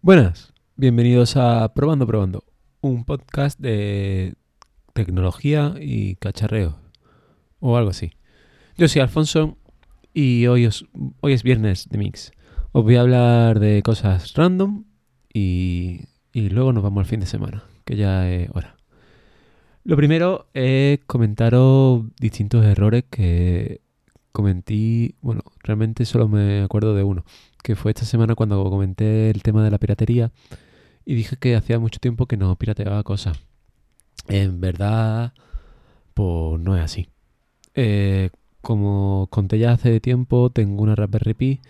Buenas, bienvenidos a Probando Probando, un podcast de tecnología y cacharreo, o algo así. Yo soy Alfonso y hoy, hoy es viernes de Mix. Os voy a hablar de cosas random y, y luego nos vamos al fin de semana, que ya es hora. Lo primero es comentaros distintos errores que cometí, bueno, realmente solo me acuerdo de uno que fue esta semana cuando comenté el tema de la piratería y dije que hacía mucho tiempo que no pirateaba cosas. En verdad, pues no es así. Eh, como conté ya hace tiempo, tengo una Raspberry Pi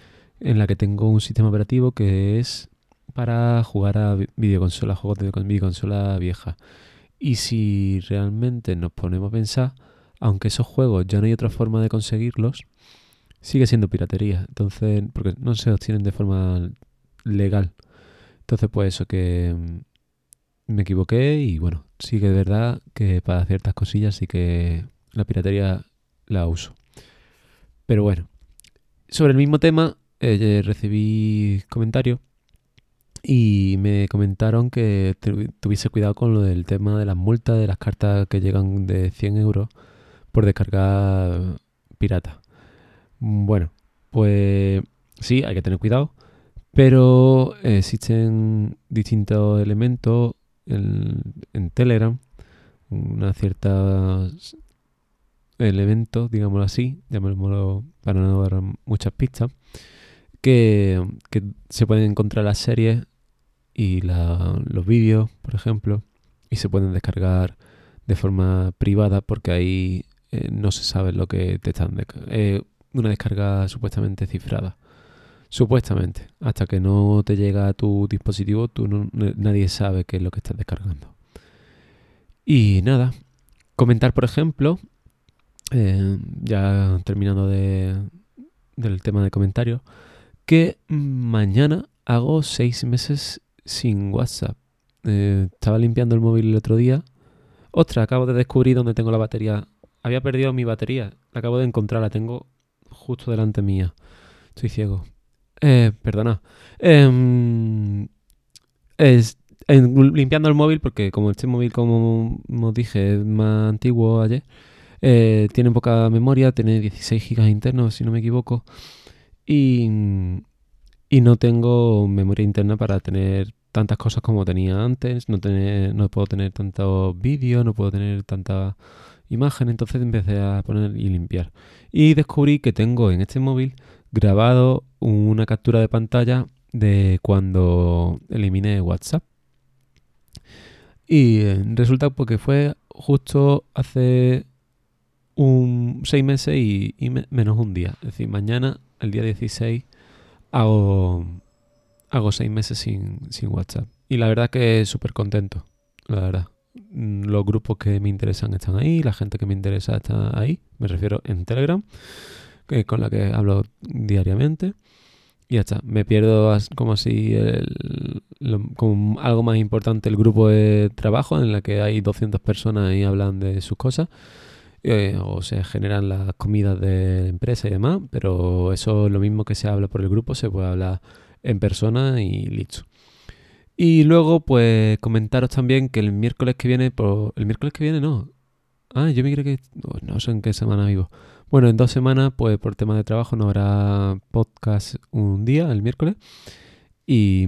en la que tengo un sistema operativo que es para jugar a vi- videoconsola, juegos de con- videoconsola vieja. Y si realmente nos ponemos a pensar, aunque esos juegos ya no hay otra forma de conseguirlos, sigue siendo piratería. Entonces, porque no se obtienen de forma legal. Entonces, pues eso que mm, me equivoqué y bueno, sí que es verdad que para ciertas cosillas sí que la piratería la uso. Pero bueno, sobre el mismo tema eh, recibí comentarios y me comentaron que tu- tuviese cuidado con lo del tema de las multas de las cartas que llegan de 100 euros por descargar pirata. Bueno, pues sí, hay que tener cuidado, pero existen distintos elementos en, en Telegram, una cierta elementos, digámoslo así, llamémoslo para no dar muchas pistas, que, se pueden encontrar las series y los vídeos, por ejemplo, y se pueden descargar de forma privada porque ahí eh, no se sabe lo que te están descargando una descarga supuestamente cifrada. Supuestamente. Hasta que no te llega a tu dispositivo, tú no- nadie sabe qué es lo que estás descargando. Y nada. Comentar, por ejemplo, eh, ya terminando de, del tema de comentarios, que mañana hago seis meses sin WhatsApp. Eh, estaba limpiando el móvil el otro día. Ostras, acabo de descubrir dónde tengo la batería. Había perdido mi batería. La acabo de encontrar, la tengo justo delante mía. Estoy ciego. Eh, perdona. En- limpiando el móvil, porque como este móvil, como os dije, es más antiguo ayer, eh, tiene poca memoria, tiene 16 gigas internos, si no me equivoco. Y, y no tengo memoria interna para tener tantas cosas como tenía antes. No, no puedo tener tantos vídeos, no puedo tener tanta imagen. Entonces empecé a poner y limpiar. Y descubrí que tengo en este móvil grabado una captura de pantalla de cuando eliminé WhatsApp. Y eh, resulta porque fue justo hace un seis meses y, y me- menos un día. Es decir, mañana, el día 16, hago, hago seis meses sin, sin WhatsApp. Y la verdad que súper contento, la verdad. Mm, Los grupos que me interesan están ahí, la gente que me interesa está ahí. Me refiero en Telegram, que con la que hablo diariamente. Y ya está. Me pierdo como así el- lo- como algo más importante el grupo de trabajo en la que hay 200 personas y hablan de sus cosas. eh, o se generan las comidas de la empresa y demás, pero eso es lo mismo que se habla por el grupo, se puede hablar en persona y listo. Y luego, pues, comentaros también que el miércoles que viene, por, el miércoles que viene no. Ah, yo me creo que, no, sé en qué semana vivo. Bueno, en dos semanas, pues por tema de trabajo no habrá podcast un día, el miércoles. Y,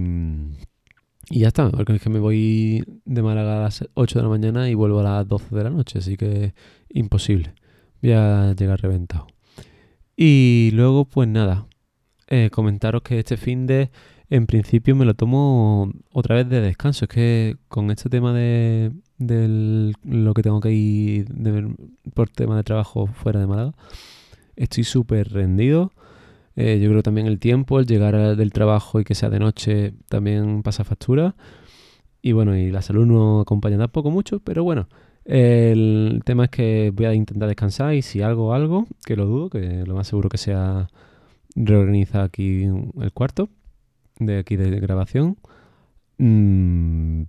y ya está, porque es que me voy de Málaga a las 8 de la mañana y vuelvo a las 12 de la noche, así que imposible. Voy a llegar reventado. Y luego, pues nada, eh, comentaros que este fin de, en principio, me lo tomo otra vez de descanso. Es que con este tema de, lo que tengo que ir de por tema de trabajo fuera de Málaga, estoy súper rendido. Eh, yo creo también el tiempo, el llegar del trabajo y que sea de noche, también pasa factura. Y bueno, y la salud no acompaña tampoco mucho, pero bueno, el tema es que voy a intentar descansar y si algo, algo, que lo dudo, que lo más seguro que sea reorganizar aquí el cuarto de aquí de grabación, mm,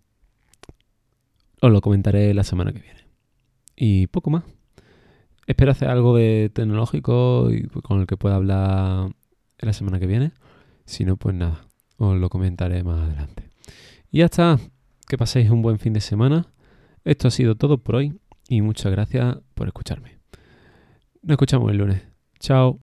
os lo comentaré la semana que viene. Y poco más. Espero hacer algo de tecnológico y con el que pueda hablar la semana que viene. Si no, pues nada, os lo comentaré más adelante. Y ya está. Que paséis un buen fin de semana. Esto ha sido todo por hoy y muchas gracias por escucharme. Nos escuchamos el lunes. Chao.